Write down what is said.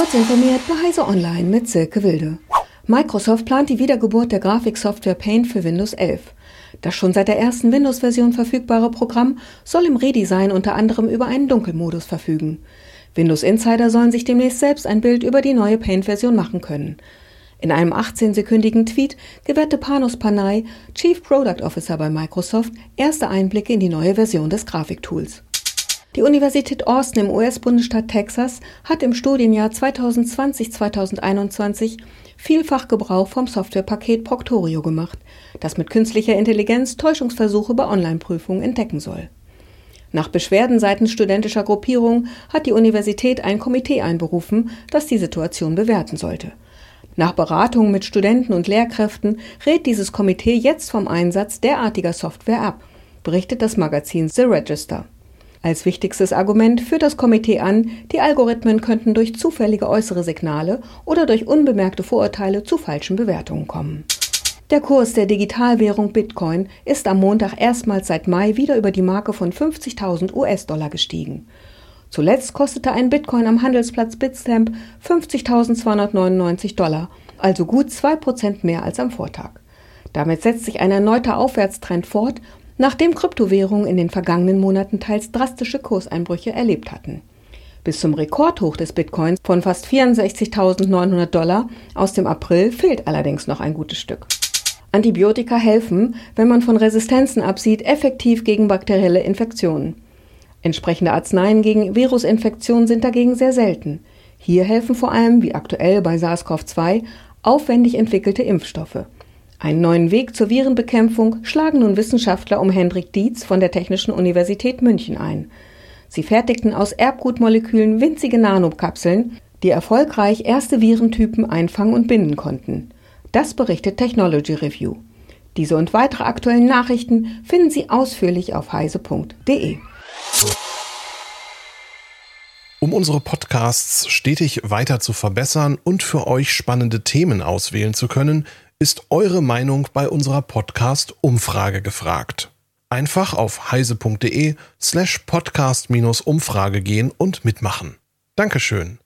Kurz informiert bei Heise Online mit Silke Wilde. Microsoft plant die Wiedergeburt der Grafiksoftware Paint für Windows 11. Das schon seit der ersten Windows-Version verfügbare Programm soll im Redesign unter anderem über einen Dunkelmodus verfügen. Windows Insider sollen sich demnächst selbst ein Bild über die neue Paint-Version machen können. In einem 18-sekündigen Tweet gewährte Panos Panay, Chief Product Officer bei Microsoft, erste Einblicke in die neue Version des Grafiktools. Die Universität Austin im US-Bundesstaat Texas hat im Studienjahr 2020-2021 vielfach Gebrauch vom Softwarepaket Proctorio gemacht, das mit künstlicher Intelligenz Täuschungsversuche bei Online-Prüfungen entdecken soll. Nach Beschwerden seitens studentischer Gruppierungen hat die Universität ein Komitee einberufen, das die Situation bewerten sollte. Nach Beratungen mit Studenten und Lehrkräften rät dieses Komitee jetzt vom Einsatz derartiger Software ab, berichtet das Magazin The Register. Als wichtigstes Argument führt das Komitee an, die Algorithmen könnten durch zufällige äußere Signale oder durch unbemerkte Vorurteile zu falschen Bewertungen kommen. Der Kurs der Digitalwährung Bitcoin ist am Montag erstmals seit Mai wieder über die Marke von 50.000 US-Dollar gestiegen. Zuletzt kostete ein Bitcoin am Handelsplatz Bitstamp 50.299 Dollar, also gut 2% mehr als am Vortag. Damit setzt sich ein erneuter Aufwärtstrend fort, nachdem Kryptowährungen in den vergangenen Monaten teils drastische Kurseinbrüche erlebt hatten. Bis zum Rekordhoch des Bitcoins von fast 64.900 Dollar aus dem April fehlt allerdings noch ein gutes Stück. Antibiotika helfen, wenn man von Resistenzen absieht, effektiv gegen bakterielle Infektionen. Entsprechende Arzneien gegen Virusinfektionen sind dagegen sehr selten. Hier helfen vor allem, wie aktuell bei SARS-CoV-2, aufwendig entwickelte Impfstoffe. Einen neuen Weg zur Virenbekämpfung schlagen nun Wissenschaftler um Hendrik Dietz von der Technischen Universität München ein. Sie fertigten aus Erbgutmolekülen winzige Nanokapseln, die erfolgreich erste Virentypen einfangen und binden konnten. Das berichtet Technology Review. Diese und weitere aktuellen Nachrichten finden Sie ausführlich auf heise.de. Um unsere Podcasts stetig weiter zu verbessern und für euch spannende Themen auswählen zu können, ist eure Meinung bei unserer Podcast-Umfrage gefragt. Einfach auf heise.de slash podcast-umfrage gehen und mitmachen. Dankeschön.